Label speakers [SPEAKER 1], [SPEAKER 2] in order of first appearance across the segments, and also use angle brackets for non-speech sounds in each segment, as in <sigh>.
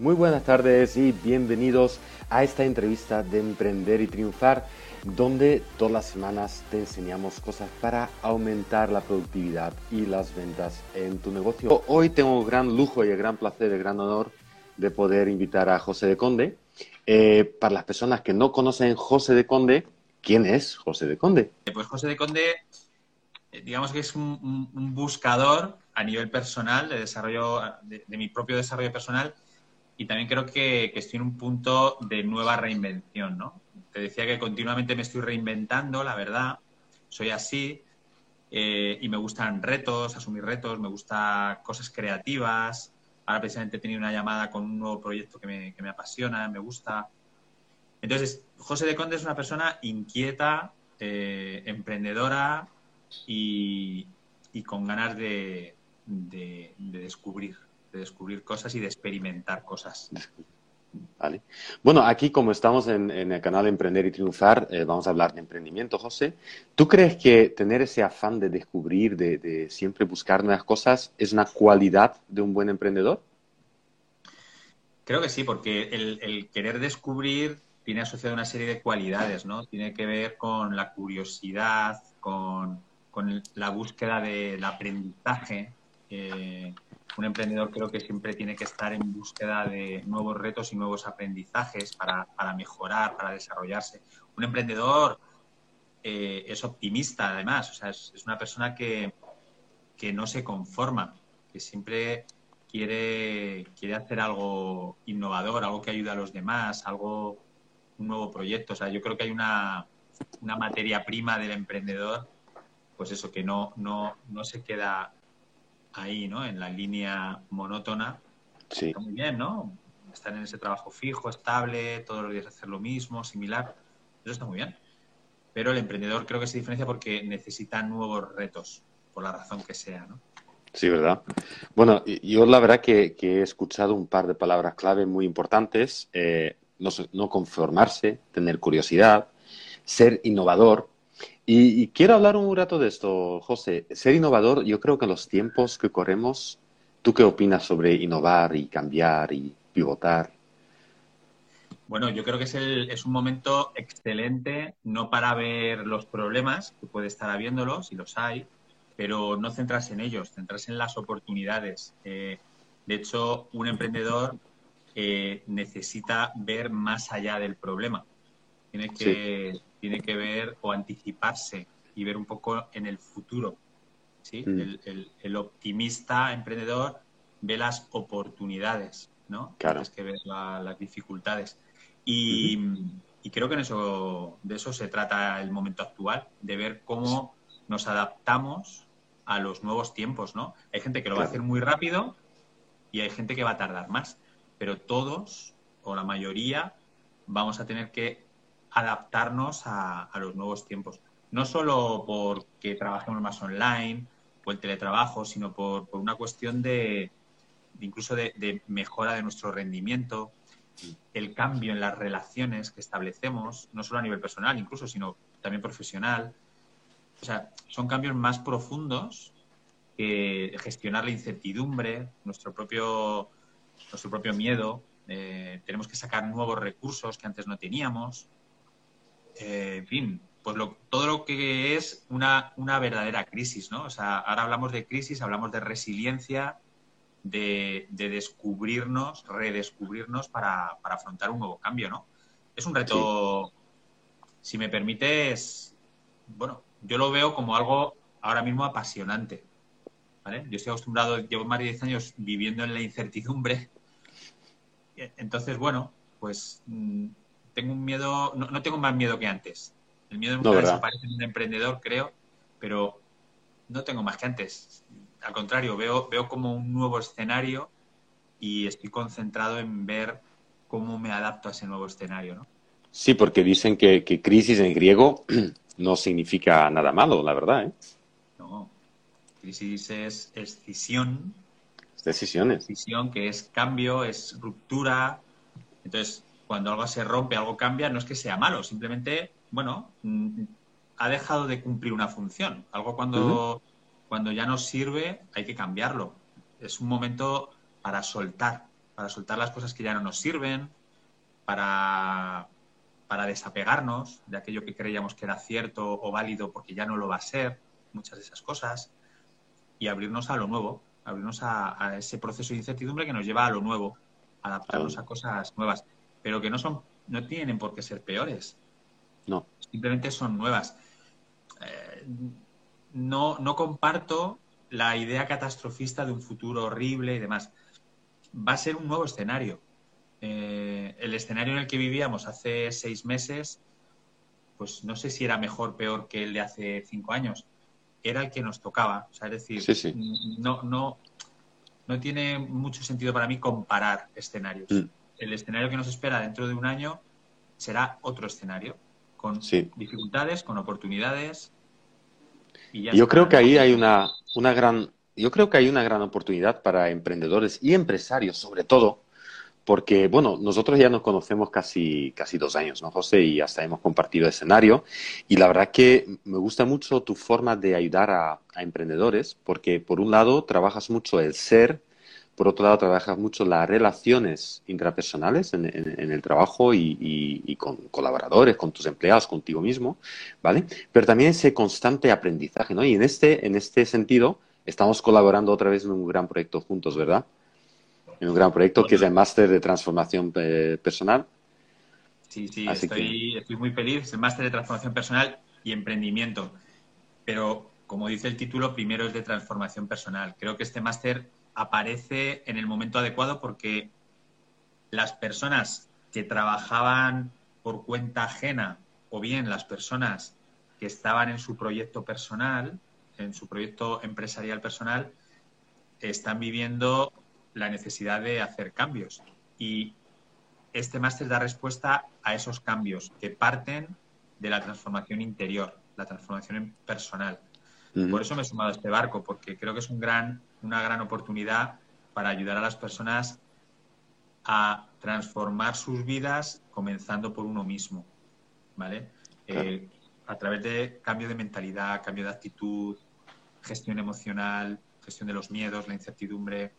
[SPEAKER 1] Muy buenas tardes y bienvenidos a esta entrevista de Emprender y Triunfar, donde todas las semanas te enseñamos cosas para aumentar la productividad y las ventas en tu negocio. Hoy tengo gran lujo y el gran placer, el gran honor de poder invitar a José de Conde. Eh, para las personas que no conocen José de Conde, ¿quién es José de Conde?
[SPEAKER 2] Pues José de Conde, eh, digamos que es un, buscador a nivel personal, de desarrollo, de mi propio desarrollo personal y también creo que, estoy en un punto de nueva reinvención, ¿no? Te decía que continuamente me estoy reinventando, la verdad, soy así eh, y me gustan retos, asumir retos, me gustan cosas creativas. Ahora precisamente he tenido una llamada con un nuevo proyecto que me, que me apasiona, me gusta. Entonces, José de Conde es una persona inquieta, eh, emprendedora y, y, con ganas de, de descubrir de descubrir cosas y de experimentar cosas.
[SPEAKER 1] Vale. Bueno, aquí como estamos en, el canal Emprender y Triunfar, eh, vamos a hablar de emprendimiento, José. ¿Tú crees que tener ese afán de descubrir, de, siempre buscar nuevas cosas, es una cualidad de un buen emprendedor?
[SPEAKER 2] Creo que sí, porque el, querer descubrir tiene asociado una serie de cualidades, ¿no? Tiene que ver con la curiosidad, con, la búsqueda del aprendizaje. Un emprendedor creo que siempre tiene que estar en búsqueda de nuevos retos y nuevos aprendizajes para, mejorar, para desarrollarse. Un emprendedor eh, es optimista, además, o sea, es, una persona que, no se conforma, que siempre quiere, quiere hacer algo innovador, algo que ayude a los demás, algo, un nuevo proyecto. O sea, yo creo que hay una, una materia prima del emprendedor, pues eso, que no, no, no se queda ahí, ¿no? En la línea monótona. Sí. Está muy bien, ¿no? Estar en ese trabajo fijo, estable, todos los días hacer lo mismo, similar. Eso está muy bien. Pero el emprendedor creo que se diferencia porque necesita nuevos retos, por la razón que sea, ¿no?
[SPEAKER 1] Sí, ¿verdad? Bueno, yo la verdad que, he escuchado un par de palabras clave muy importantes. Eh, no conformarse, tener curiosidad, ser innovador, y, quiero hablar un rato de esto, José. Ser innovador, yo creo que en los tiempos que corremos, ¿tú qué opinas sobre innovar y cambiar y pivotar?
[SPEAKER 2] Bueno, yo creo que es, es un momento excelente, no para ver los problemas, que puede estar habiéndolos, si los hay, pero no centrarse en ellos, centrarse en las oportunidades. Eh, de hecho, un emprendedor eh, necesita ver más allá del problema. Tiene que, tiene que ver o anticiparse y ver un poco en el futuro. ¿sí? Mm. El, optimista emprendedor ve las oportunidades, ¿no?
[SPEAKER 1] Claro.
[SPEAKER 2] que ver las dificultades. Y, creo que en eso, de eso se trata el momento actual, de ver cómo nos adaptamos a los nuevos tiempos, ¿no? Hay gente que lo va a hacer muy rápido y hay gente que va a tardar más, pero todos o la mayoría vamos a tener que adaptarnos a, los nuevos tiempos. No solo porque trabajemos más online o el teletrabajo, sino por, una cuestión de, incluso de, mejora de nuestro rendimiento, el cambio en las relaciones que establecemos, no solo a nivel personal incluso, sino también profesional. O sea, son cambios más profundos que gestionar la incertidumbre, nuestro propio, nuestro propio miedo. Eh, tenemos que sacar nuevos recursos que antes no teníamos. Eh, en fin, pues todo lo que es una, verdadera crisis, ¿no? O sea, ahora hablamos de crisis, hablamos de resiliencia, de, descubrirnos, redescubrirnos para, afrontar un nuevo cambio, ¿no? Es un reto, si me permites, bueno, yo lo veo como algo ahora mismo apasionante, ¿vale? Yo estoy acostumbrado, llevo más de 10 años viviendo en la incertidumbre, <laughs> entonces, bueno, pues mm, tengo un miedo, no, tengo más miedo que antes. El miedo nunca desaparece en un emprendedor, creo, pero no tengo más que antes. Al contrario, veo, veo como un nuevo escenario y estoy concentrado en ver cómo me adapto a ese nuevo escenario, ¿no?
[SPEAKER 1] Sí, porque dicen que, crisis en griego <clears throat> no significa nada malo, la verdad, ¿eh?
[SPEAKER 2] No. Crisis es escisión.
[SPEAKER 1] Es decisiones.
[SPEAKER 2] Decisión que es cambio, es ruptura. Entonces, cuando algo se rompe, algo cambia, no es que sea malo, simplemente, bueno, mm, ha dejado de cumplir una función. Algo cuando, cuando ya no sirve, hay que cambiarlo. Es un momento para soltar, para soltar las cosas que ya no nos sirven, para, para desapegarnos de aquello que creíamos que era cierto o válido porque ya no lo va a ser, muchas de esas cosas, y abrirnos a lo nuevo, abrirnos a, ese proceso de incertidumbre que nos lleva a lo nuevo, adaptarnos a cosas nuevas, pero que no son, no tienen por qué ser peores.
[SPEAKER 1] No.
[SPEAKER 2] Simplemente son nuevas. Eh, no, no comparto la idea catastrofista de un futuro horrible y demás. Va a ser un nuevo escenario. Eh, el escenario en el que vivíamos hace seis meses, pues no sé si era mejor, peor que el de hace cinco años. Era el que nos tocaba. O sea, es decir, No, no, no tiene mucho sentido para mí comparar escenarios. Mm. El escenario que nos espera dentro de un año será otro escenario, con dificultades, con oportunidades,
[SPEAKER 1] yo creo que ahí hay una, una gran, yo creo que hay una gran oportunidad para emprendedores y empresarios, sobre todo, porque, bueno, nosotros ya nos conocemos casi, casi dos años, ¿no, José? Y hasta hemos compartido escenario. Y la verdad que me gusta mucho tu forma de ayudar a, a emprendedores, porque por un lado trabajas mucho el ser, por otro lado, trabajas mucho las relaciones intrapersonales en, el trabajo y, con colaboradores, con tus empleados, contigo mismo, ¿vale? Pero también ese constante aprendizaje, ¿no? Y en este, en este sentido, estamos colaborando otra vez en un gran proyecto juntos, ¿verdad? En un gran proyecto que es el máster de transformación eh, personal.
[SPEAKER 2] Sí, sí, estoy, estoy muy feliz. Es el máster de transformación personal y emprendimiento. Pero, como dice el título, primero es de transformación personal. Creo que este máster aparece en el momento adecuado porque las personas que trabajaban por cuenta ajena o bien las personas que estaban en su proyecto personal, en su proyecto empresarial personal, están viviendo la necesidad de hacer cambios. Y este máster da respuesta a esos cambios que parten de la transformación interior, la transformación personal. Por eso me he sumado a este barco, porque creo que es un gran una gran oportunidad para ayudar a las personas a transformar sus vidas comenzando por uno mismo, ¿vale? Eh, a través de cambio de mentalidad, cambio de actitud, gestión emocional, gestión de los miedos, la incertidumbre,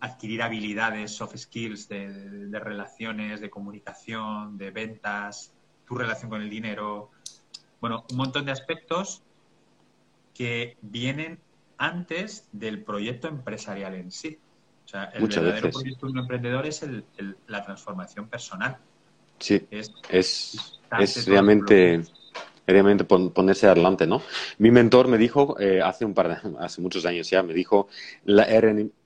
[SPEAKER 2] adquirir habilidades, soft skills de, de relaciones, de comunicación, de ventas, tu relación con el dinero. Bueno, un montón de aspectos que vienen antes del proyecto empresarial en sí. O sea, el verdadero proyecto de un emprendedor es la transformación personal.
[SPEAKER 1] Sí, es, es, realmente, realmente ponerse adelante, ¿no? Mi mentor me dijo, eh, hace un par de, <laughs> hace muchos años ya, me dijo, la,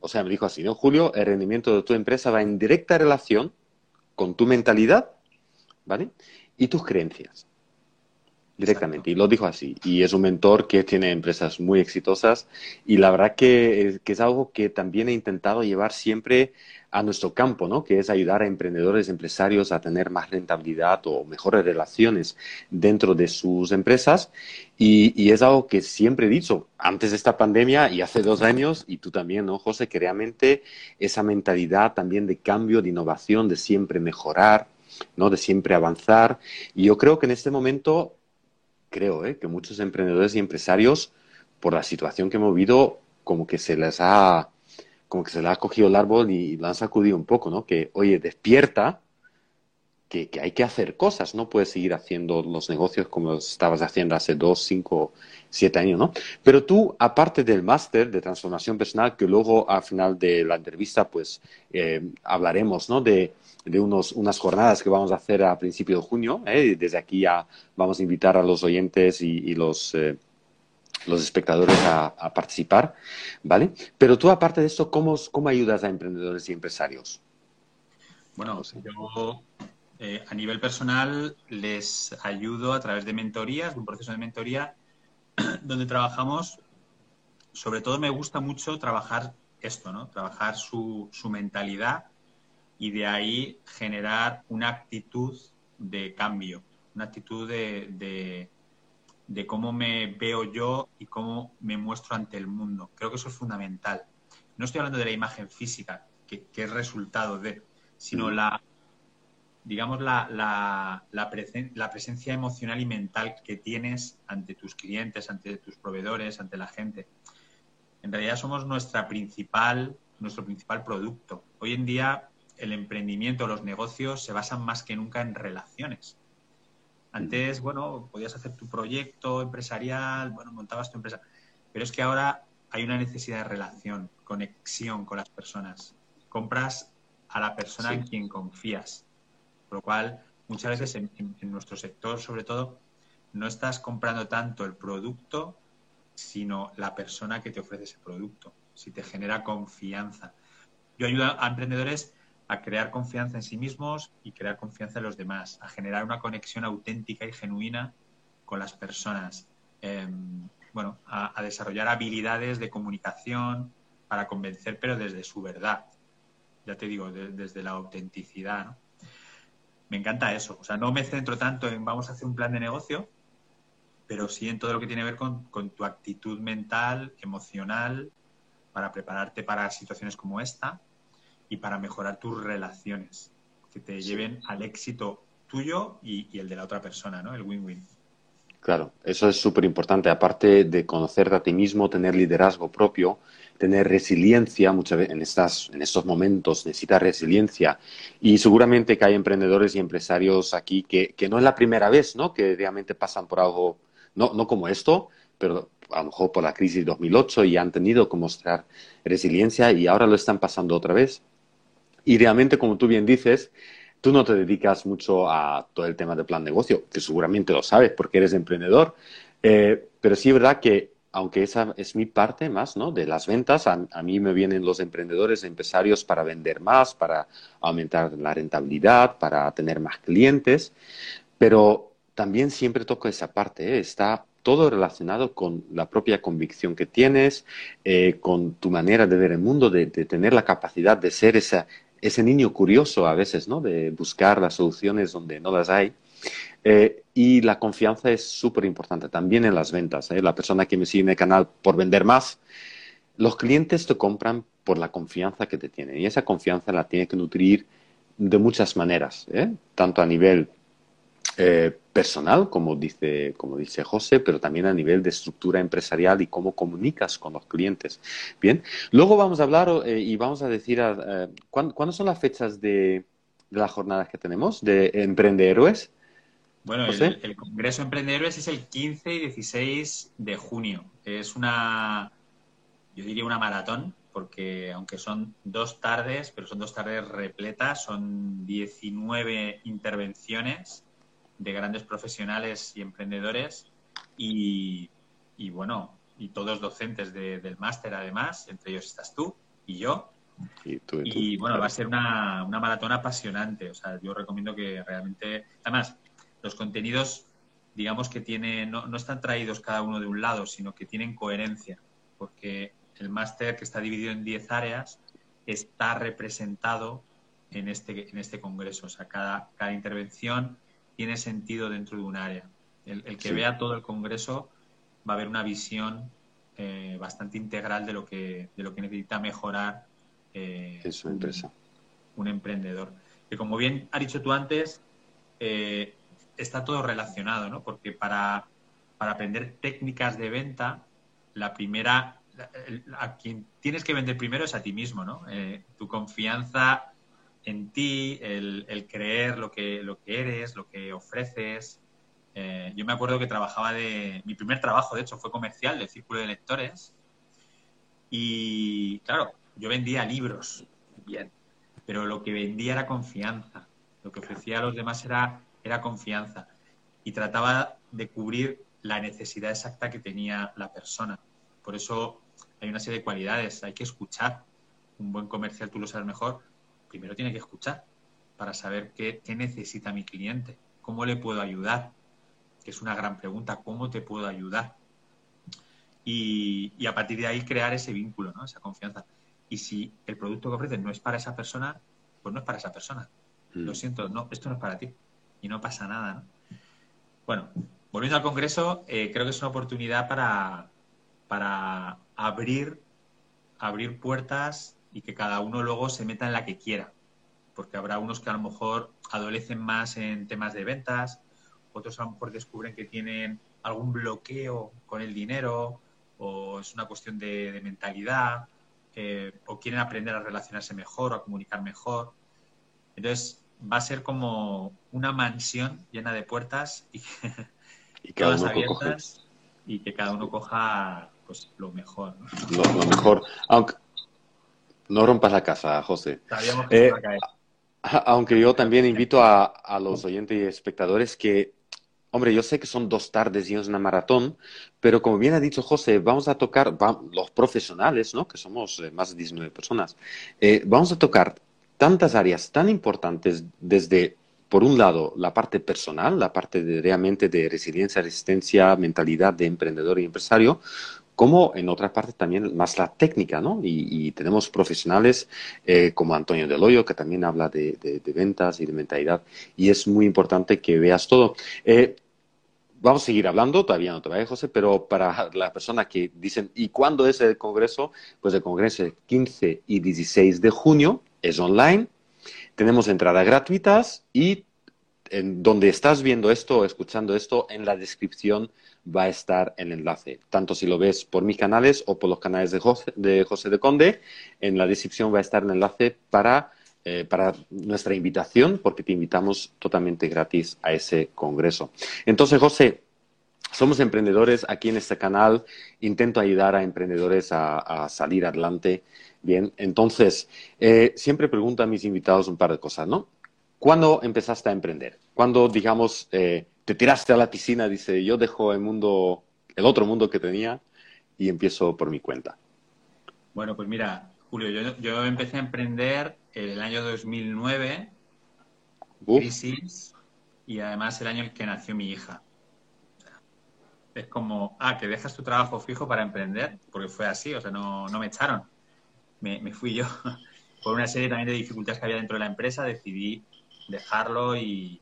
[SPEAKER 1] o sea, me dijo así, ¿no? Julio, el rendimiento de tu empresa va en directa relación con tu mentalidad, ¿vale? Y tus creencias directamente. Y lo dijo así. Y es un mentor que tiene empresas muy exitosas. Y la verdad que, es algo que también he intentado llevar siempre a nuestro campo, ¿no? Que es ayudar a emprendedores, empresarios a tener más rentabilidad o mejores relaciones dentro de sus empresas. Y, es algo que siempre he dicho antes de esta pandemia y hace dos años, y tú también, ¿no, José? Que realmente esa mentalidad también de cambio, de innovación, de siempre mejorar, ¿no? De siempre avanzar. Y yo creo que en este momento creo ¿eh? que muchos emprendedores y empresarios, por la situación que hemos vivido, como que se les ha, como que se les ha cogido el árbol y lo han sacudido un poco, ¿no? Que, oye, despierta, que, hay que hacer cosas, no puedes seguir haciendo los negocios como estabas haciendo hace dos, cinco, siete años, ¿no? Pero tú, aparte del máster de transformación personal, que luego al final de la entrevista, pues eh, hablaremos, ¿no? De, de unos, unas jornadas que vamos a hacer a principios de junio. ¿eh? Desde aquí ya vamos a invitar a los oyentes y, los, eh, los espectadores a, participar, ¿vale? Pero tú, aparte de esto, ¿cómo, cómo ayudas a emprendedores y empresarios?
[SPEAKER 2] Bueno, yo eh, a nivel personal les ayudo a través de mentorías, de un proceso de mentoría, <clears throat> donde trabajamos, sobre todo me gusta mucho trabajar esto, ¿no? Trabajar su, su mentalidad y de ahí generar una actitud de cambio, una actitud de, de, cómo me veo yo y cómo me muestro ante el mundo. Creo que eso es fundamental. No estoy hablando de la imagen física, que, es resultado de, sino la, digamos, la, la, la, la, presencia emocional y mental que tienes ante tus clientes, ante tus proveedores, ante la gente. En realidad somos nuestra principal, nuestro principal producto. Hoy en día el emprendimiento, los negocios se basan más que nunca en relaciones. Antes, bueno, podías hacer tu proyecto empresarial, bueno, montabas tu empresa, pero es que ahora hay una necesidad de relación, conexión con las personas. Compras a la persona en quien confías. Por lo cual, muchas veces en, nuestro sector, sobre todo, no estás comprando tanto el producto, sino la persona que te ofrece ese producto. Si te genera confianza. Yo ayudo a emprendedores a crear confianza en sí mismos y crear confianza en los demás, a generar una conexión auténtica y genuina con las personas. Em, bueno, a, desarrollar habilidades de comunicación para convencer, pero desde su verdad. Ya te digo, desde la autenticidad. Me encanta eso. O sea, no me centro tanto en vamos a hacer un plan de negocio, pero sí en todo lo que tiene que ver con, con tu actitud mental, emocional, para prepararte para situaciones como esta y para mejorar tus relaciones, que te lleven al éxito tuyo y, y el de la otra persona, ¿no? El win-win.
[SPEAKER 1] Claro, eso es súper importante. Aparte de conocerte a ti mismo, tener liderazgo propio, tener resiliencia, muchas veces en, estas, en estos momentos necesitas resiliencia. Y seguramente que hay emprendedores y empresarios aquí que, que no es la primera vez ¿no? que realmente pasan por algo, no, no como esto, pero a lo mejor por la crisis de 2008 y han tenido que mostrar resiliencia y ahora lo están pasando otra vez. Y realmente, como tú bien dices, tú no te dedicas mucho a todo el tema de plan negocio, que seguramente lo sabes porque eres emprendedor, eh, pero sí es verdad que aunque esa es mi parte más, ¿no? De las ventas, a, mí me vienen los emprendedores, empresarios para vender más, para aumentar la rentabilidad, para tener más clientes, pero también siempre toco esa parte, ¿eh? está todo relacionado con la propia convicción que tienes, eh, con tu manera de ver el mundo, de, tener la capacidad de ser esa, ese niño curioso a veces, ¿no? De buscar las soluciones donde no las hay. Eh, y la confianza es súper importante también en las ventas. ¿eh? La persona que me sigue en el canal por vender más, los clientes te compran por la confianza que te tienen. Y esa confianza la tiene que nutrir de muchas maneras, ¿eh? tanto a nivel eh, personal, como dice, como dice José, pero también a nivel de estructura empresarial y cómo comunicas con los clientes. Bien, luego vamos a hablar eh, y vamos a decir eh, ¿cuándo, son las fechas de, de las jornadas que tenemos de Emprende Héroes.
[SPEAKER 2] Bueno, el, el, Congreso Emprende Héroes es el 15 y 16 de junio. Es una, yo diría una maratón, porque aunque son dos tardes, pero son dos tardes repletas, son 19 intervenciones de grandes profesionales y emprendedores y, bueno, y todos docentes del máster además, entre ellos estás tú y yo. Y, bueno, va a ser una, una, maratón apasionante. O sea, yo recomiendo que realmente, además, los contenidos, digamos que tienen, no, no están traídos cada uno de un lado, sino que tienen coherencia, porque el máster que está dividido en 10 áreas está representado en este, en este congreso. O sea, cada, cada intervención tiene sentido dentro de un área. El, que vea todo el Congreso va a ver una visión eh, bastante integral de lo que, de lo que necesita mejorar
[SPEAKER 1] eh, en su empresa.
[SPEAKER 2] Un, emprendedor. Que como bien has dicho tú antes, eh, está todo relacionado, ¿no? Porque para, para aprender técnicas de venta, la primera, a quien tienes que vender primero es a ti mismo, ¿no? tu confianza en ti, el, creer lo que, lo que eres, lo que ofreces. Eh, yo me acuerdo que trabajaba de... Mi primer trabajo, de hecho, fue comercial del Círculo de Lectores. Y, claro, yo vendía libros, bien, pero lo que vendía era confianza. Lo que ofrecía a los demás era, era confianza. Y trataba de cubrir la necesidad exacta que tenía la persona. Por eso hay una serie de cualidades. Hay que escuchar. Un buen comercial, tú lo sabes mejor, primero tiene que escuchar para saber qué, necesita mi cliente, cómo le puedo ayudar, que es una gran pregunta, ¿cómo te puedo ayudar? Y, a partir de ahí crear ese vínculo, ¿no? esa confianza. Y si el producto que ofreces no es para esa persona, pues no es para esa persona. Lo mm. siento, no, esto no es para ti. Y no pasa nada. Bueno, volviendo al Congreso, eh, creo que es una oportunidad para, para abrir, abrir puertas y que cada uno luego se meta en la que quiera. Porque habrá unos que a lo mejor adolecen más en temas de ventas, otros a lo mejor descubren que tienen algún bloqueo con el dinero o es una cuestión de, mentalidad eh, o quieren aprender a relacionarse mejor o a comunicar mejor. Entonces va a ser como una mansión llena de puertas y,
[SPEAKER 1] Y
[SPEAKER 2] todas
[SPEAKER 1] coge
[SPEAKER 2] abiertas y que cada uno coja pues lo mejor. ¿no?
[SPEAKER 1] lo, lo mejor. Aunque no rompas la casa, José.
[SPEAKER 2] Sabíamos que se
[SPEAKER 1] Eh,
[SPEAKER 2] iba a caer.
[SPEAKER 1] Aunque yo también invito a, a los oyentes y espectadores que, hombre, yo sé que son dos tardes y es una maratón, pero como bien ha dicho José, vamos a tocar, va- los profesionales, ¿no? Que somos eh, más de 19 personas, eh, vamos a tocar tantas áreas tan importantes desde, por un lado, la parte personal, la parte de, realmente de resiliencia, resistencia, mentalidad de emprendedor y empresario, como en otras partes también más la técnica, ¿no? Y, tenemos profesionales eh, como Antonio Del Hoyo, que también habla de, de- ventas y de mentalidad, y es muy importante que veas todo. Eh, vamos a seguir hablando, todavía no te vayas, José, pero para las personas que dicen, ¿y cuándo es el congreso? Pues el congreso es 15 y 16 de junio, es online, tenemos entradas gratuitas y en donde estás viendo esto o escuchando esto, en la descripción va a estar el enlace. Tanto si lo ves por mis canales o por los canales de José de, Conde, en la descripción va a estar el enlace para, eh, para nuestra invitación, porque te invitamos totalmente gratis a ese congreso. Entonces, José, somos emprendedores aquí en este canal. Intento ayudar a emprendedores a, a salir adelante. Bien, entonces, eh, siempre pregunto a mis invitados un par de cosas, ¿no? ¿Cuándo empezaste a emprender? ¿Cuándo, digamos, eh, te tiraste a la piscina, dice, yo dejo el mundo, el otro mundo que tenía y empiezo por mi cuenta?
[SPEAKER 2] Bueno, pues mira, Julio, yo, yo empecé a emprender en el año 2009,
[SPEAKER 1] Uf,
[SPEAKER 2] crisis, y además el año en que nació mi hija. Es como, ah, que dejas tu trabajo fijo para emprender, porque fue así, o sea, no, no me echaron, me, me fui yo. <laughs> Por una serie también de dificultades que había dentro de la empresa, decidí dejarlo y,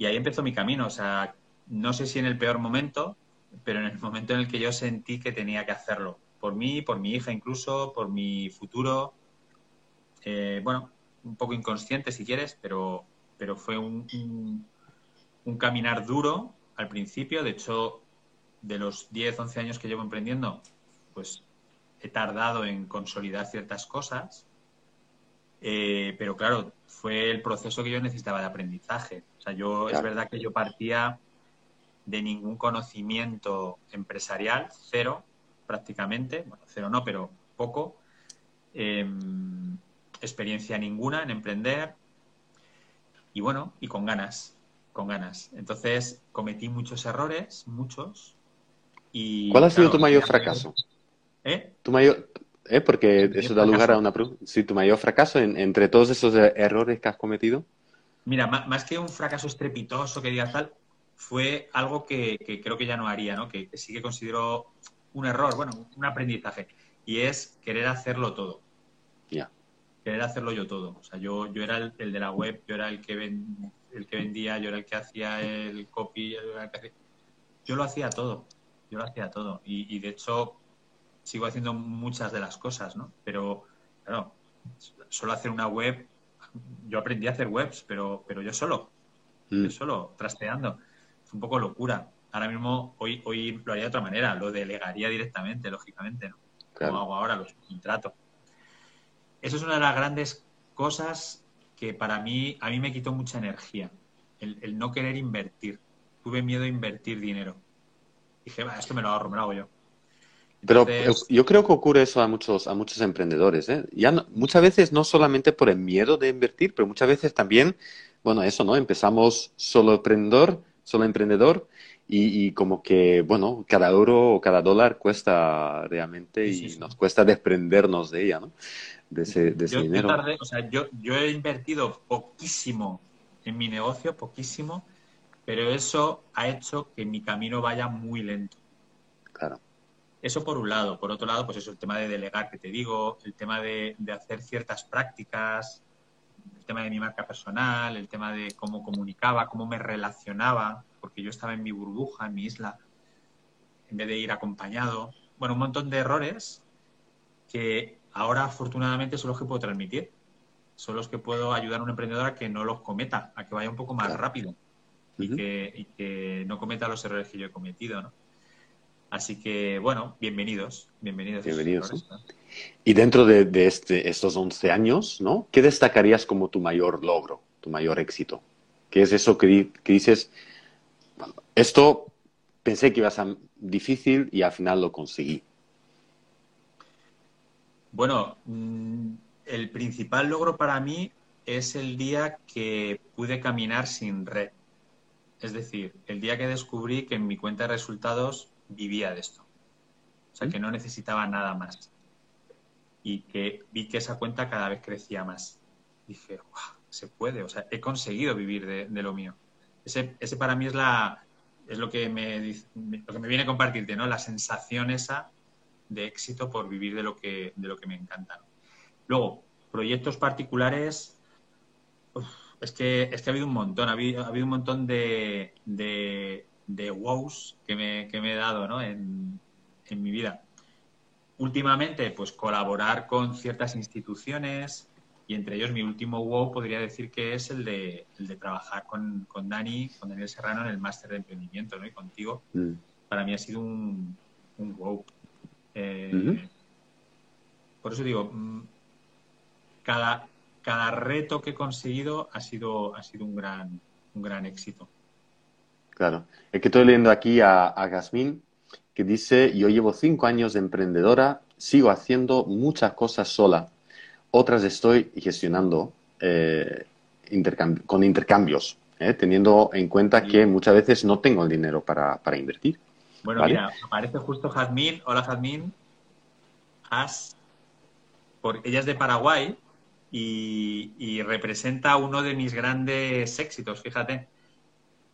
[SPEAKER 2] ahí empezó mi camino. O sea, no sé si en el peor momento, pero en el <laughs> momento en el que yo sentí que tenía que hacerlo. Por mí, por mi hija incluso, por mi futuro. Eh, bueno, un poco inconsciente si quieres, pero, pero fue un, un, un caminar duro al principio. De hecho, de los 10, 11 años que llevo emprendiendo, pues he tardado en consolidar ciertas cosas. Eh, pero claro, fue el proceso que yo necesitaba de aprendizaje. O sea, yo es verdad que yo partía de ningún conocimiento empresarial, cero prácticamente, bueno, cero no, pero poco, Eh, experiencia ninguna en emprender y bueno, y con ganas, con ganas. Entonces cometí muchos errores, muchos. Y,
[SPEAKER 1] ¿Cuál ha sido
[SPEAKER 2] claro,
[SPEAKER 1] tu mayor fracaso?
[SPEAKER 2] ¿Eh?
[SPEAKER 1] Tu mayor, eh, porque eso da lugar a una. Sí, tu mayor fracaso en- entre todos esos eh, errores que has cometido.
[SPEAKER 2] Mira, más que un fracaso estrepitoso que digas tal, fue algo que, que creo que ya no haría, ¿no? Que, que sí que considero un error, bueno, un aprendizaje. Y es querer hacerlo todo.
[SPEAKER 1] Ya.
[SPEAKER 2] Querer hacerlo yo todo. O sea, yo, yo era el, el de la web, yo era el que, ven- el que vendía, yo era el que hacía el copy, yo era el que hacía- Yo lo hacía todo. Yo lo hacía todo. Y, y de hecho, sigo haciendo muchas de las cosas, ¿no? Pero, claro, solo hacer una web, yo aprendí a hacer webs, pero, pero yo solo,
[SPEAKER 1] Mm,
[SPEAKER 2] yo solo, trasteando. Es un poco locura. Ahora mismo, hoy, hoy lo haría de otra manera, lo delegaría directamente, lógicamente, ¿no? Como hago ahora, los contrato. Eso es una de las grandes cosas que para mí, a mí me quitó mucha energía, el, el no querer invertir. Tuve miedo a invertir dinero. Dije, va, esto me lo ahorro, me lo hago yo.
[SPEAKER 1] Pero
[SPEAKER 2] Entonces,
[SPEAKER 1] yo creo que ocurre eso a muchos, a muchos emprendedores, ¿eh? Ya no- muchas veces no solamente por el miedo de invertir, pero muchas veces también, bueno, eso, ¿no? Empezamos solo emprendedor, solo emprendedor, y, y como que, bueno, cada euro o cada dólar cuesta realmente
[SPEAKER 2] Sí,
[SPEAKER 1] y
[SPEAKER 2] sí, sí.
[SPEAKER 1] nos cuesta desprendernos de ella, ¿no? De ese, de ese
[SPEAKER 2] yo, yo
[SPEAKER 1] dinero.
[SPEAKER 2] tardé, o sea, yo, yo he invertido poquísimo en mi negocio, poquísimo, pero eso ha hecho que mi camino vaya muy lento.
[SPEAKER 1] Claro,
[SPEAKER 2] Eso por un lado. Por otro lado, pues eso, el tema de delegar que te digo, el tema de, de hacer ciertas prácticas, el tema de mi marca personal, el tema de cómo comunicaba, cómo me relacionaba, porque yo estaba en mi burbuja, en mi isla, en vez de ir acompañado. Bueno, un montón de errores que ahora afortunadamente son los que puedo transmitir. Son los que puedo ayudar a un emprendedor a que no los cometa, a que vaya un poco más rápido y, que, y que no cometa los errores que yo he cometido, ¿no? Así que, bueno, bienvenidos, bienvenidos.
[SPEAKER 1] Bienvenidos. Y dentro de, este, estos 11 años, ¿no? ¿Qué destacarías como tu mayor logro, tu mayor éxito? ¿Qué es eso que, dices, esto pensé que iba a ser difícil y al final lo conseguí?
[SPEAKER 2] Bueno, mm, el principal logro para mí es el día que pude caminar sin red. Es decir, el día que descubrí que en mi cuenta de resultados vivía de esto. O sea, que no necesitaba nada más. Y que vi que esa cuenta cada vez crecía más. Dije, wow, se puede. O sea, he conseguido vivir de, lo mío. Ese, ese, para mí es la es lo que me, lo que me viene a compartirte, ¿no? La sensación esa de éxito por vivir de lo que, de lo que me encanta. Luego, proyectos particulares, es, que, es que ha habido un montón, ha habido, ha habido un montón de, de, de wows que me, que me he dado ¿no? en, en mi vida. Últimamente, pues colaborar con ciertas instituciones y entre ellos mi último wow podría decir que es el de, el de trabajar con, con Dani, con Daniel Serrano en el máster de emprendimiento ¿no? y contigo. Mm. Para mí ha sido un, un wow. Eh, por eso digo, mm, cada, cada reto que he conseguido ha sido, ha sido un, gran, un gran éxito.
[SPEAKER 1] Claro. Es que estoy leyendo aquí a, a que dice, yo llevo cinco años de emprendedora, sigo haciendo muchas cosas sola, otras estoy gestionando eh, con intercambios, eh, teniendo en cuenta que muchas veces no tengo el dinero para, para invertir.
[SPEAKER 2] Bueno, mira, aparece justo Jazmín. Hola, Jazmín. Has, por, ella es de Paraguay y, representa uno de mis grandes éxitos, fíjate,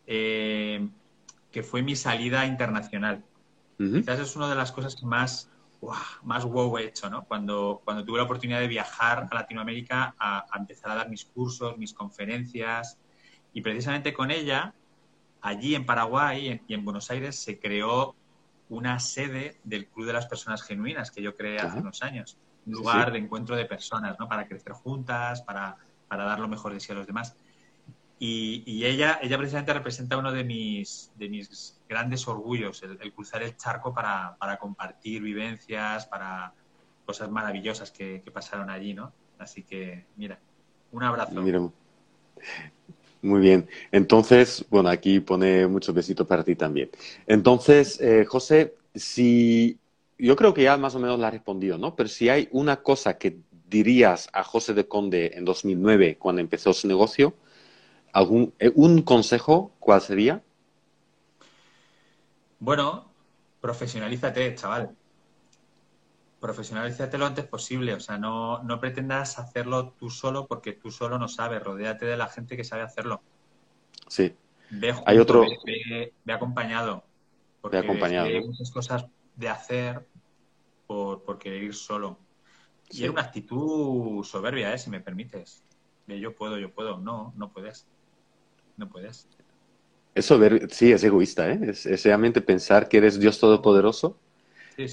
[SPEAKER 2] eh, que fue mi salida internacional. Quizás es una de las cosas que más, más wow he hecho, ¿no? Cuando, cuando tuve la oportunidad de viajar a Latinoamérica a, a empezar a dar mis cursos, mis conferencias, y precisamente con ella allí en Paraguay y en Buenos Aires se creó una sede del Club de las Personas Genuinas que yo creé hace unos años. Un lugar de encuentro de personas, ¿no? Para crecer juntas, para, dar lo mejor de sí a los demás. Y, ella, ella precisamente representa uno de mis, de mis grandes orgullos, el, cruzar el charco para, compartir vivencias, para cosas maravillosas que, pasaron allí, ¿no? Así que, mira, un abrazo.
[SPEAKER 1] Muy bien. Entonces, bueno, aquí pone muchos besitos para ti también. Entonces, eh, José, si yo creo que ya más o menos la has respondido, ¿no? Pero si hay una cosa que dirías a José de Conde en 2009 cuando empezó su negocio, algún eh, un consejo, ¿cuál sería?
[SPEAKER 2] Bueno, profesionalízate, chaval profesionalízate lo antes posible, o sea, no, no pretendas hacerlo tú solo porque tú solo no sabes, rodéate de la gente que sabe hacerlo.
[SPEAKER 1] Sí.
[SPEAKER 2] Ve Hay otro... Ve, acompañado. Porque
[SPEAKER 1] acompañado.
[SPEAKER 2] hay muchas cosas de hacer por, por querer ir solo. Y es una actitud soberbia, ¿eh? si me permites. De yo puedo, yo puedo. No, no puedes. No puedes.
[SPEAKER 1] Eso sí, es egoísta, ¿eh? Es, es realmente pensar que eres Dios Todopoderoso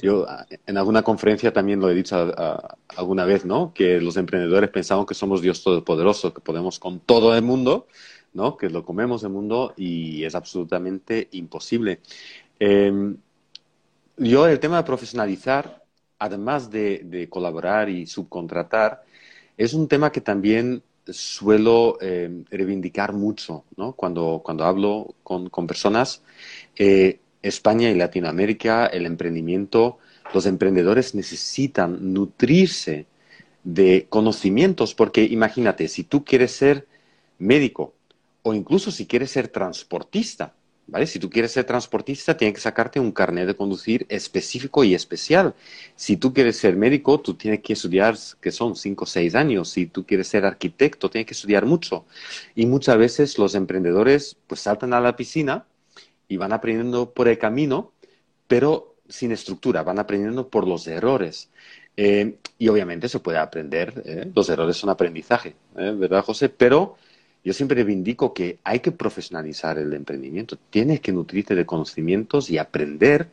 [SPEAKER 1] yo en alguna conferencia también lo he dicho alguna vez, ¿no? Que los emprendedores pensamos que somos Dios Todopoderoso, que podemos con todo el mundo, ¿no? Que lo comemos el mundo y es absolutamente imposible. Em, yo el tema de profesionalizar, además de, colaborar y subcontratar, es un tema que también suelo em, reivindicar mucho, ¿no? Cuando, cuando hablo con, con personas. Eh, España y Latinoamérica, el emprendimiento, los emprendedores necesitan nutrirse de conocimientos, porque imagínate, si tú quieres ser médico o incluso si quieres ser transportista, ¿vale? Si tú quieres ser transportista, tienes que sacarte un carnet de conducir específico y especial. Si tú quieres ser médico, tú tienes que estudiar, que son cinco o seis años. Si tú quieres ser arquitecto, tienes que estudiar mucho. Y muchas veces los emprendedores pues saltan a la piscina y van aprendiendo por el camino, pero sin estructura, van aprendiendo por los errores. Eh, y obviamente se puede aprender, ¿eh? los errores son aprendizaje, ¿eh? ¿verdad, José? Pero yo siempre reivindico que hay que profesionalizar el emprendimiento, tienes que nutrirte de conocimientos y aprender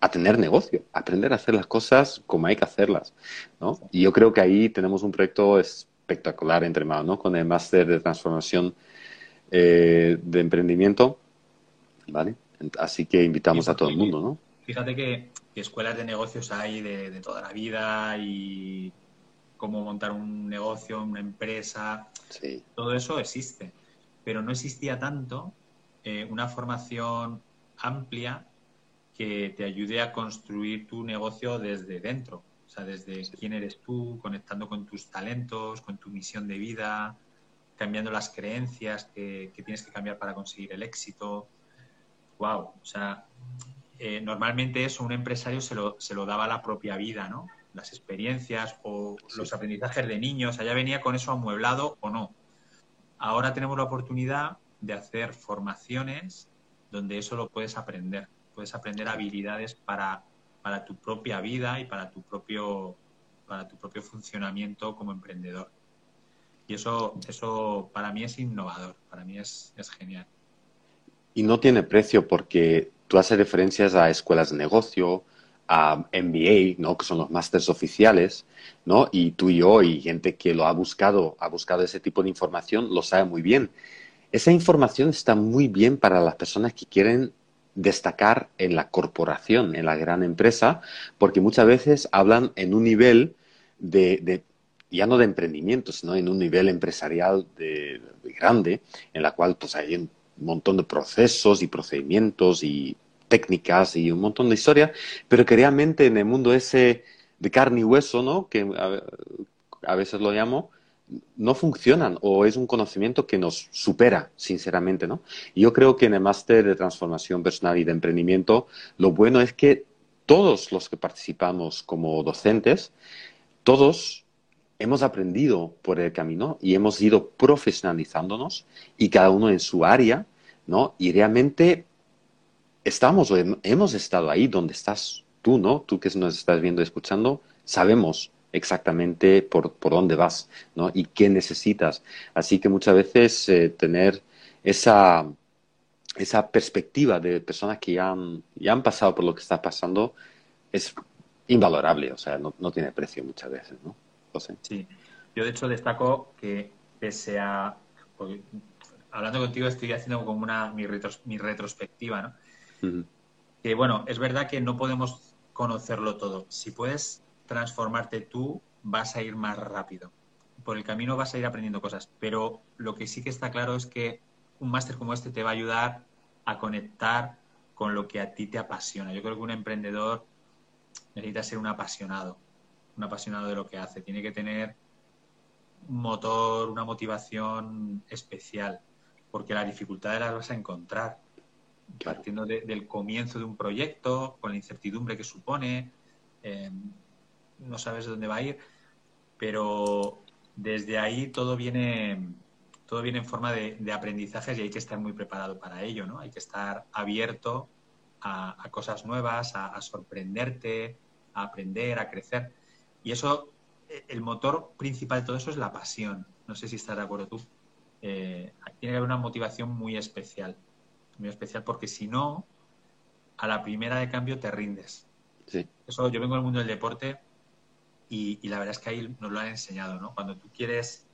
[SPEAKER 1] a tener negocio, aprender a hacer las cosas como hay que hacerlas, ¿no? Y yo creo que ahí tenemos un proyecto espectacular entre manos, ¿no? Con el máster de transformación de emprendimiento, ¿vale? Así que invitamos a todo el mundo, ¿no?
[SPEAKER 2] fíjate que, escuelas de negocios hay de, toda la vida y cómo montar un negocio, una empresa, todo eso existe. Pero no existía tanto eh, una formación amplia que te ayude a construir tu negocio desde dentro. O sea, desde quién eres tú, conectando con tus talentos, con tu misión de vida, cambiando las creencias que, tienes que cambiar para conseguir el éxito. Wow, o sea, eh, normalmente eso un empresario se lo, se lo daba la propia vida, ¿no? Las experiencias o los aprendizajes de niños, allá venía con eso amueblado o no. Ahora tenemos la oportunidad de hacer formaciones donde eso lo puedes aprender. Puedes aprender habilidades para, para tu propia vida y para tu propio, para tu propio funcionamiento como emprendedor. Y eso, eso para mí es innovador, para mí es, genial.
[SPEAKER 1] Y no tiene precio porque tú haces referencias a escuelas de negocio, a MBA, ¿no? que son los másters oficiales, ¿no? y tú y yo y gente que lo ha buscado, ha buscado ese tipo de información, lo sabe muy bien. Esa información está muy bien para las personas que quieren destacar en la corporación, en la gran empresa, porque muchas veces hablan en un nivel de ya no de emprendimiento, sino en un nivel empresarial de, grande, en la cual pues hay un montón de procesos y procedimientos y técnicas y un montón de historia, pero que realmente en el mundo ese de carne y hueso, ¿no? que a, veces lo llamo, no funcionan o es un conocimiento que nos supera, sinceramente, ¿no? Yo creo que en el máster de transformación personal y de emprendimiento, lo bueno es que todos los que participamos como docentes, todos hemos aprendido por el camino y hemos ido profesionalizándonos y cada uno en su área, ¿no? Y realmente estamos o hemos estado ahí donde estás tú, ¿no? Tú que nos estás viendo y escuchando, sabemos exactamente por, por dónde vas, ¿no? Y qué necesitas. Así que muchas veces eh, tener esa, esa perspectiva de personas que ya han, ya han pasado por lo que está pasando es invalorable, o sea, no, no tiene precio muchas veces, ¿no?
[SPEAKER 2] Sí, yo de hecho destaco que pese a... Hablando contigo estoy haciendo como una mi, retrospectiva, ¿no? Que bueno, es verdad que no podemos conocerlo todo. Si puedes transformarte tú, vas a ir más rápido. Por el camino vas a ir aprendiendo cosas. Pero lo que sí que está claro es que un máster como este te va a ayudar a conectar con lo que a ti te apasiona. Yo creo que un emprendedor necesita ser un apasionado un apasionado de lo que hace. Tiene que tener un motor, una motivación especial, porque las dificultades las vas a encontrar. Partiendo del comienzo de un proyecto, con la incertidumbre que supone, eh, no sabes de dónde va a ir, pero desde ahí todo viene, todo viene en forma de, aprendizajes y hay que estar muy preparado para ello, ¿no? Hay que estar abierto a, cosas nuevas, a sorprenderte, a aprender, a crecer. Y eso, eh, el motor principal de todo eso es la pasión. No sé si estás de acuerdo tú. Eh, tiene que haber una motivación muy especial. Muy especial porque si no, a la primera de cambio te rindes. Sí. Eso yo vengo del mundo del deporte y, la verdad es que ahí nos lo han enseñado, ¿no? Cuando tú quieres,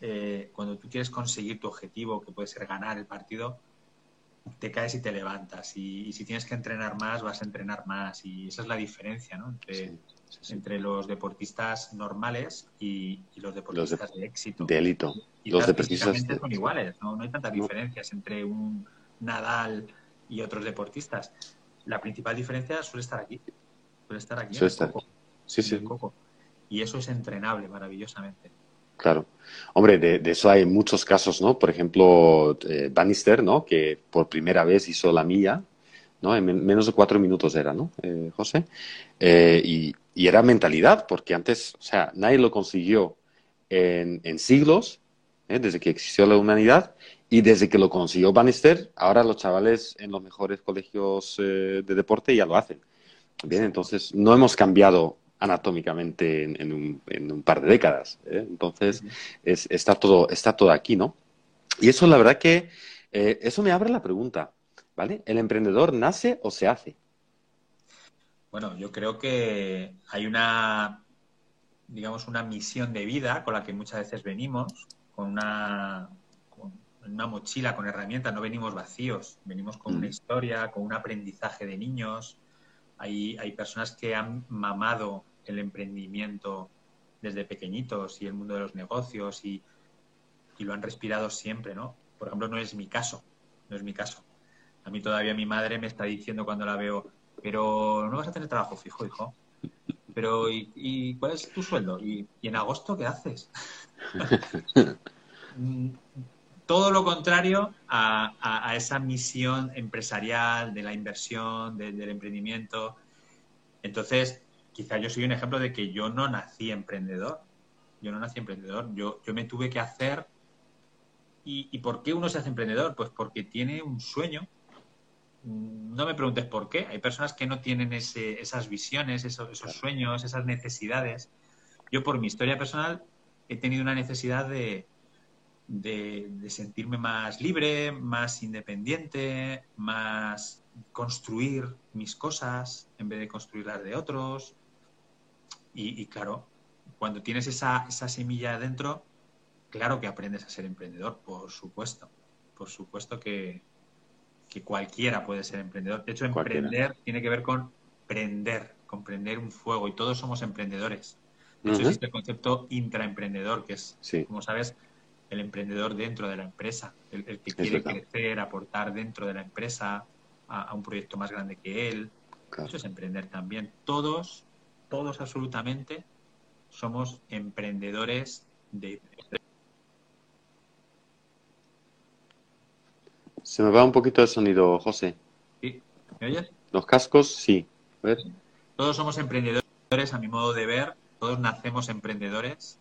[SPEAKER 2] eh, cuando tú quieres conseguir tu objetivo, que puede ser ganar el partido, te caes y te levantas. Y, si tienes que entrenar más, vas a entrenar más. Y esa es la diferencia, ¿no? Entre, entre los deportistas normales y, los deportistas de, éxito.
[SPEAKER 1] De élito.
[SPEAKER 2] Los deportistas son iguales, ¿no? hay tantas diferencias entre un Nadal y otros deportistas. La principal diferencia suele estar aquí. Suele estar aquí. Suele estar. Sí, sí. Y eso es entrenable maravillosamente.
[SPEAKER 1] Claro. Hombre, de, eso hay muchos casos, ¿no? Por ejemplo, eh, Bannister, ¿no? Que por primera vez hizo la milla, ¿no? En menos de cuatro minutos era, ¿no, eh, José? Eh, y, y era mentalidad, porque antes, o sea, nadie lo consiguió en, siglos, ¿eh? desde que existió la humanidad, y desde que lo consiguió Bannister, ahora los chavales en los mejores colegios eh, de deporte ya lo hacen. Bien, entonces no hemos cambiado anatómicamente en, un, par de décadas. ¿eh? Entonces está, todo, está todo aquí, ¿no? Y eso la verdad que, eso me abre la pregunta, ¿vale? ¿El emprendedor nace o se hace?
[SPEAKER 2] Bueno, yo creo que hay una, digamos, una misión de vida con la que muchas veces venimos, con una, una mochila, con herramientas, no venimos vacíos, venimos con una mm. historia, con un aprendizaje de niños, Hay, hay personas que han mamado el emprendimiento desde pequeñitos y el mundo de los negocios y, y lo han respirado siempre, ¿no? Por ejemplo, no es mi caso, no es mi caso. A mí todavía mi madre me está diciendo cuando la veo, pero no vas a tener trabajo fijo, hijo. Pero, ¿y, cuál es tu sueldo? ¿Y, en agosto qué haces? <laughs> <laughs> Todo lo contrario a, esa misión empresarial de la inversión, del emprendimiento. Entonces, quizá yo soy un ejemplo de que yo no nací emprendedor. Yo no nací emprendedor. Yo, yo me tuve que hacer. ¿Y, ¿Y por qué uno se hace emprendedor? Pues porque tiene un sueño, no me preguntes por qué. Hay personas que no tienen esas visiones, esos, sueños, esas necesidades. Yo, por mi historia personal, he tenido una necesidad de, de, sentirme más libre, más independiente, más construir mis cosas en vez de construir las de otros. Y, claro, cuando tienes esa, esa semilla adentro, claro que aprendes a ser emprendedor, por supuesto. Por supuesto que, que cualquiera puede ser emprendedor. De hecho, emprender tiene que ver con prender, con prender un fuego y todos somos emprendedores. De hecho, existe el concepto intraemprendedor, que es, como sabes, el emprendedor dentro de la empresa, el, que quiere crecer, aportar dentro de la empresa a, un proyecto más grande que él. Eso es emprender también. Todos, todos absolutamente somos emprendedores de
[SPEAKER 1] Se me va un poquito el sonido, José.
[SPEAKER 2] ¿Sí? ¿Me oyes?
[SPEAKER 1] Los cascos, sí.
[SPEAKER 2] Todos somos emprendedores, a mi modo de ver. Todos nacemos emprendedores.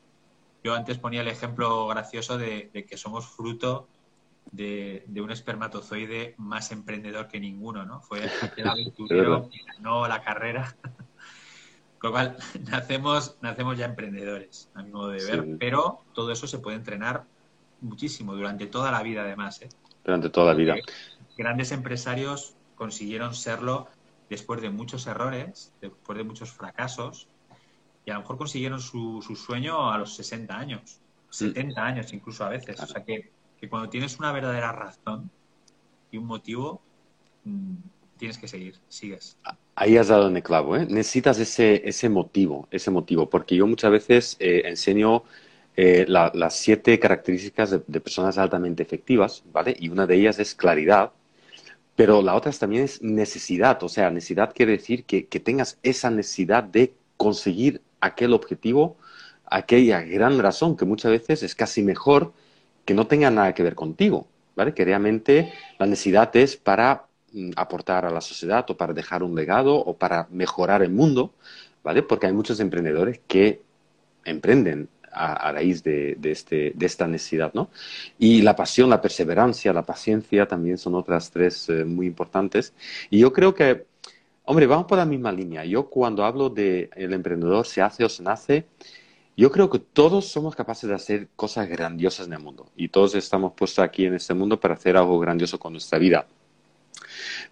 [SPEAKER 2] Yo antes ponía el ejemplo gracioso de, que somos fruto de, un espermatozoide más emprendedor que ninguno, ¿no? Fue el aventurero que ganó la carrera. <laughs> Con lo cual, <laughs> nacemos, nacemos ya emprendedores, a mi modo de ver. Pero todo eso se puede entrenar muchísimo durante toda la vida, además. ¿eh?
[SPEAKER 1] durante toda la vida.
[SPEAKER 2] Grandes empresarios consiguieron serlo después de muchos errores, después de muchos fracasos, y a lo mejor consiguieron su, sueño a los 60 años, 70 mm. años incluso a veces. O sea que, cuando tienes una verdadera razón y un motivo, mm, tienes que seguir, sigues.
[SPEAKER 1] Ahí has dado en el clavo, ¿eh? Necesitas ese, ese motivo, ese motivo, porque yo muchas veces eh, enseño eh, las siete características de, personas altamente efectivas, ¿vale? Y una de ellas es claridad, pero la otra también es necesidad, o sea, necesidad quiere decir que, tengas esa necesidad de conseguir aquel objetivo, aquella gran razón que muchas veces es casi mejor que no tenga nada que ver contigo, ¿vale? Que realmente la necesidad es para mm, aportar a la sociedad o para dejar un legado o para mejorar el mundo, ¿vale? Porque hay muchos emprendedores que emprenden a, raíz de, este, de esta necesidad, ¿no? Y la pasión, la perseverancia, la paciencia también son otras tres eh, muy importantes. Y yo creo que, hombre, vamos por la misma línea. Yo cuando hablo de el emprendedor se hace o se nace, yo creo que todos somos capaces de hacer cosas grandiosas en el mundo y todos estamos puestos aquí en este mundo para hacer algo grandioso con nuestra vida.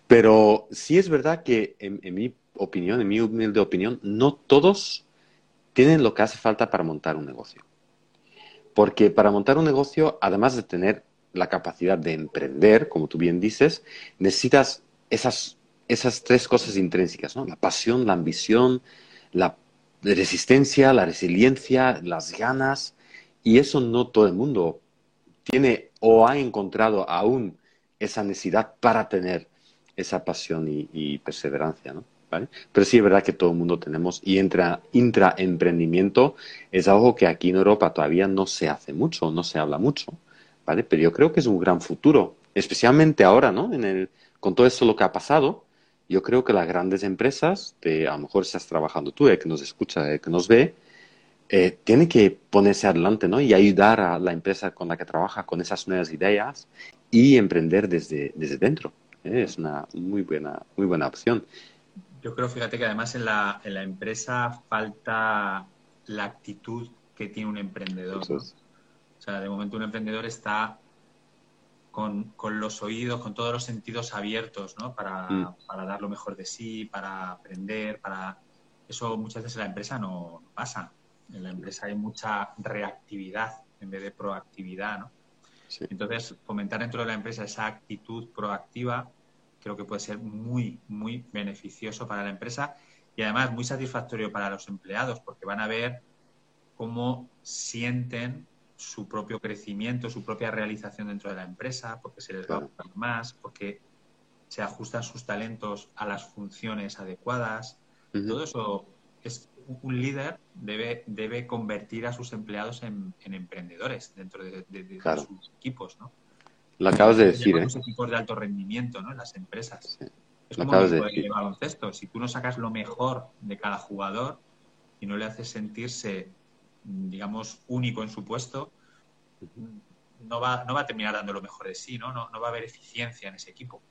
[SPEAKER 1] Pero sí es verdad que, en mi opinión, en mi humilde opinión, no todos tienen lo que hace falta para montar un negocio. Porque para montar un negocio, además de tener la capacidad de emprender, como tú bien dices, necesitas esas, esas tres cosas intrínsecas, ¿no? La pasión, la ambición, la resistencia, la resiliencia, las ganas. Y eso no todo el mundo tiene o ha encontrado aún esa necesidad para tener esa pasión y, perseverancia, ¿no? Pero sí es verdad que todo el mundo tenemos, y entra intraemprendimiento es algo que aquí en Europa todavía no se hace mucho, no se habla mucho, ¿vale? Pero yo creo que es un gran futuro, especialmente ahora, ¿no? En el, con todo esto lo que ha pasado, yo creo que las grandes empresas, de, a lo mejor estás trabajando tú, el que nos escucha, el que nos ve, eh, tiene que ponerse adelante, ¿no? Y ayudar a la empresa con la que trabaja con esas nuevas ideas y emprender desde, desde dentro. ¿eh? Es una muy buena, muy buena opción.
[SPEAKER 2] Yo creo, fíjate que además en la, en la empresa falta la actitud que tiene un emprendedor. O sea, de momento un emprendedor está con, los oídos, con todos los sentidos abiertos, ¿no? Para, mm. para, dar lo mejor de sí, para aprender, para... Eso muchas veces en la empresa no, pasa. En la empresa hay mucha reactividad en vez de proactividad, ¿no? Entonces, fomentar dentro de la empresa esa actitud proactiva creo que puede ser muy, muy beneficioso para la empresa y además muy satisfactorio para los empleados porque van a ver cómo sienten su propio crecimiento, su propia realización dentro de la empresa, porque se les va a gustar más, porque se ajustan sus talentos a las funciones adecuadas. Todo eso es un líder debe, debe convertir a sus empleados en, emprendedores dentro de, sus equipos, ¿no?
[SPEAKER 1] Lo acabas de decir, ¿eh?
[SPEAKER 2] equipos de alto rendimiento, ¿no? En las empresas. Es como el de baloncesto. Si tú no sacas lo mejor de cada jugador y no le haces sentirse, digamos, único en su puesto, no va, no va a terminar dando lo mejor de sí, ¿no? No, no va a haber eficiencia en ese equipo.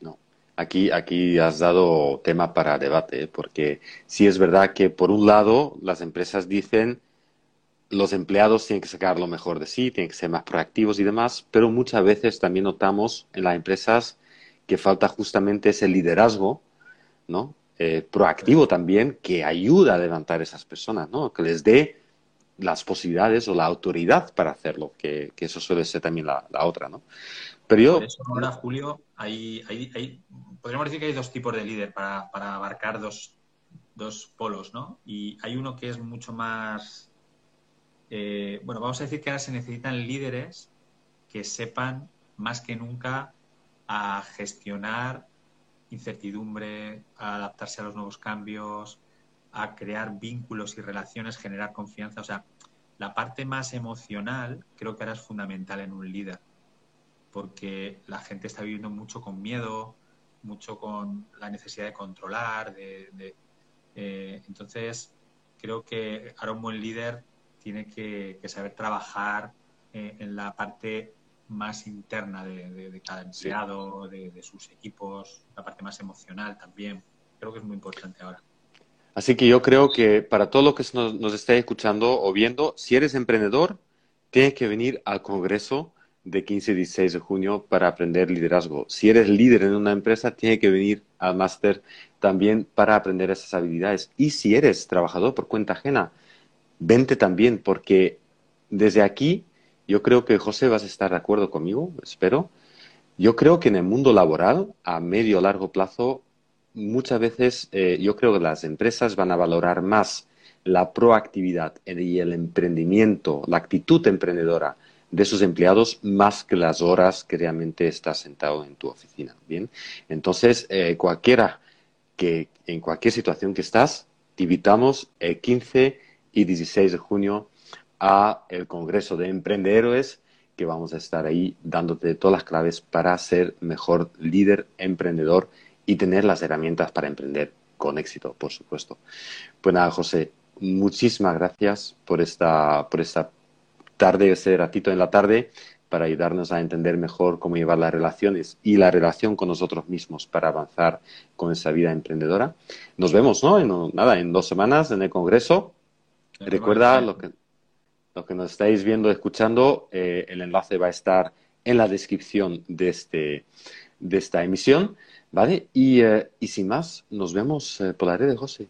[SPEAKER 1] No. Aquí, aquí has dado tema para debate, ¿eh? porque sí es verdad que por un lado las empresas dicen los empleados tienen que sacar lo mejor de sí, tienen que ser más proactivos y demás, pero muchas veces también notamos en las empresas que falta justamente ese liderazgo, ¿no? Eh, proactivo también, que ayuda a levantar a esas personas, ¿no? Que les dé las posibilidades o la autoridad para hacerlo, que, eso suele ser también la, otra, ¿no?
[SPEAKER 2] Pero yo... ahora, Julio, hay, hay, podríamos decir que hay dos tipos de líder para, para abarcar dos, dos polos, ¿no? Y hay uno que es mucho más... Eh, bueno, vamos a decir que ahora se necesitan líderes que sepan más que nunca a gestionar incertidumbre, a adaptarse a los nuevos cambios, a crear vínculos y relaciones, generar confianza. O sea, la parte más emocional creo que ahora es fundamental en un líder, porque la gente está viviendo mucho con miedo, mucho con la necesidad de controlar, de, eh, entonces creo que ahora un buen líder tiene que, saber trabajar eh, en la parte más interna de, cada empleado, de, sus equipos, la parte más emocional también. Creo que es muy importante ahora.
[SPEAKER 1] Así que yo creo que para todo lo que nos, nos escuchando o viendo, si eres emprendedor, tienes que venir al Congreso de 15 y 16 de junio para aprender liderazgo. Si eres líder en una empresa, tienes que venir al máster también para aprender esas habilidades. Y si eres trabajador por cuenta ajena, vente también, porque desde aquí yo creo que José vas a estar de acuerdo conmigo, espero. Yo creo que en el mundo laboral, a medio o largo plazo, muchas veces eh, yo creo que las empresas van a valorar más la proactividad y el emprendimiento, la actitud emprendedora de sus empleados más que las horas que realmente estás sentado en tu oficina. Bien, entonces eh, cualquiera que en cualquier situación que estás, te invitamos el 15 y 16 de junio a el Congreso de Emprendedores, que vamos a estar ahí dándote todas las claves para ser mejor líder emprendedor y tener las herramientas para emprender con éxito, por supuesto. Pues nada, José, muchísimas gracias por esta, por esta tarde, ese ratito en la tarde, para ayudarnos a entender mejor cómo llevar las relaciones y la relación con nosotros mismos para avanzar con esa vida emprendedora. Nos vemos, ¿no? En, nada, en dos semanas en el Congreso. Recuerda lo que, los que nos estáis viendo, escuchando, eh, el enlace va a estar en la descripción de, este, de esta emisión, ¿vale? Y, eh, y sin más, nos vemos eh, por la red, José.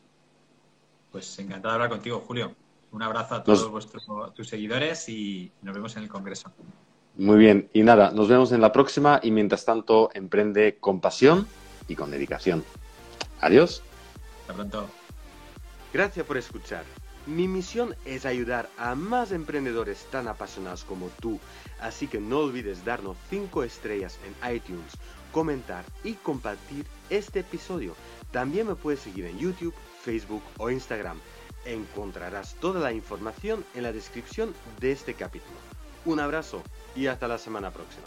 [SPEAKER 2] Pues encantado de hablar contigo, Julio. Un abrazo a todos vuestros, tus seguidores y nos vemos en el Congreso.
[SPEAKER 1] Muy bien, y nada, nos vemos en la próxima y mientras tanto, emprende con pasión y con dedicación. Adiós.
[SPEAKER 2] Hasta pronto.
[SPEAKER 1] Gracias por escuchar. Mi misión es ayudar a más emprendedores tan apasionados como tú, así que no olvides darnos 5 estrellas en iTunes, comentar y compartir este episodio. También me puedes seguir en YouTube, Facebook o Instagram. Encontrarás toda la información en la descripción de este capítulo. Un abrazo y hasta la semana próxima.